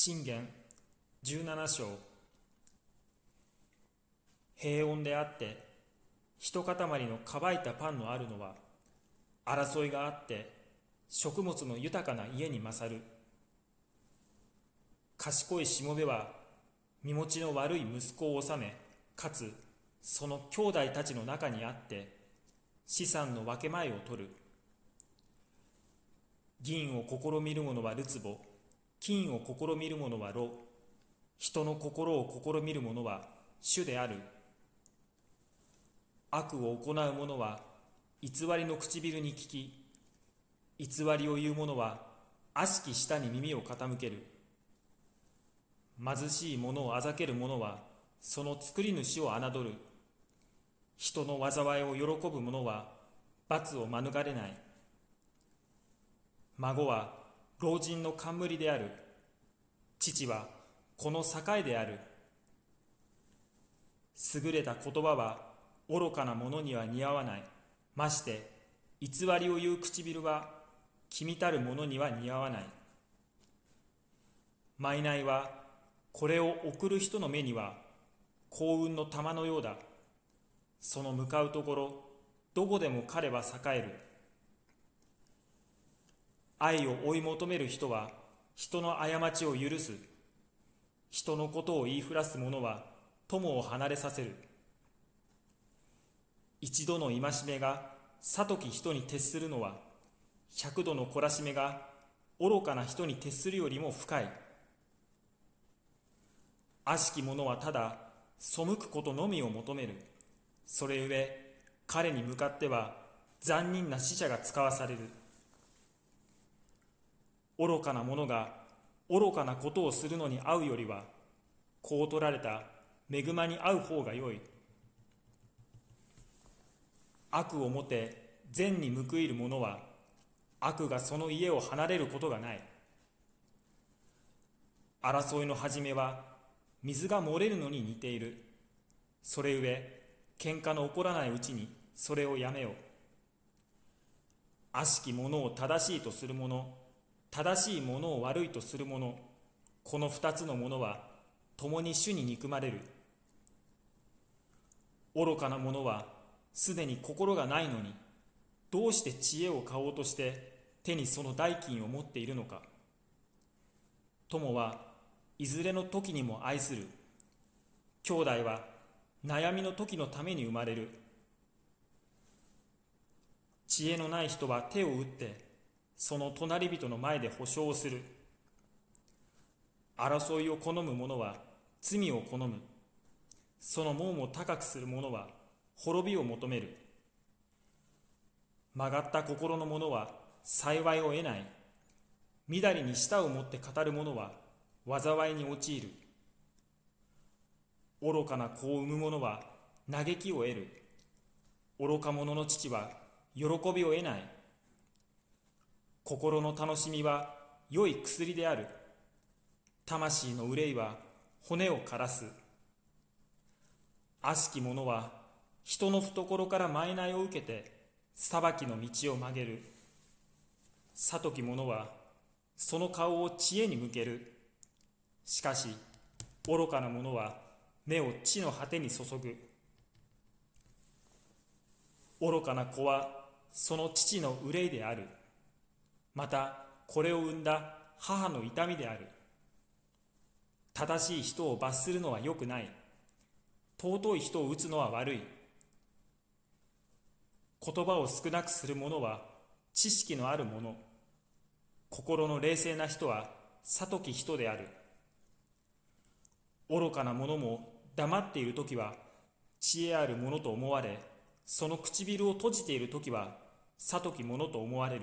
信玄17章。平穏であって一塊の乾いたパンのあるのは争いがあって食物の豊かな家に勝る。賢いしもべは身持ちの悪い息子を治めかつその兄弟たちの中にあって資産の分け前を取る。銀を試みる者はるつぼ金を試みる者は炉人の心を試みる者は主である。悪を行う者は偽りの唇に聞き偽りを言う者は悪しき舌に耳を傾ける。貧しい者をあざける者はその作り主を侮る。人の災いを喜ぶ者は罰を免れない。孫は老人の冠である。父はこの境である。優れた言葉は愚かな者には似合わない。まして偽りを言う唇は君たる者には似合わない。賄いはこれを送る人の目には幸運の玉のようだ。その向かうところどこでも彼は栄える。愛を追い求める人は人の過ちを許す。人のことを言いふらす者は友を離れさせる。一度の戒めが悟き人に徹するのは百度の懲らしめが愚かな人に徹するよりも深い。悪しき者はただ背くことのみを求める。それゆえ彼に向かっては残忍な死者が使わされる。愚かな者が愚かなことをするのに会うよりはこう取られた恵まに会う方がよい。悪をもて善に報いる者は悪がその家を離れることがない。争いの始めは水が漏れるのに似ている。それゆえ喧嘩の起こらないうちにそれをやめよ悪しき者を正しいとする者正しいものを悪いとする者この二つのものは共に主に憎まれる。愚かな者はすでに心がないのにどうして知恵を買おうとして手にその代金を持っているのか。友はいずれの時にも愛する。兄弟は悩みの時のために生まれる。知恵のない人は手を打ってその隣人の前で保証する。争いを好む者は罪を好む。その門を高くする者は滅びを求める。曲がった心の者は幸いを得ない。みだりに舌を持って語る者は災いに陥る。愚かな子を産む者は嘆きを得る。愚か者の父は喜びを得ない。心の楽しみは良い薬である。魂の憂いは骨を枯らす。悪しき者は人の懐から賄いを受けて裁きの道を曲げる。悟き者はその顔を知恵に向ける。しかし愚かな者は目を地の果てに注ぐ。愚かな子はその父の憂いである。またこれを生んだ母の痛みである。正しい人を罰するのは良くない。尊い人を打つのは悪い。言葉を少なくする者は知識のある者。心の冷静な人は悟き人である。愚かな者も黙っている時は知恵ある者と思われその唇を閉じている時は悟き者と思われる。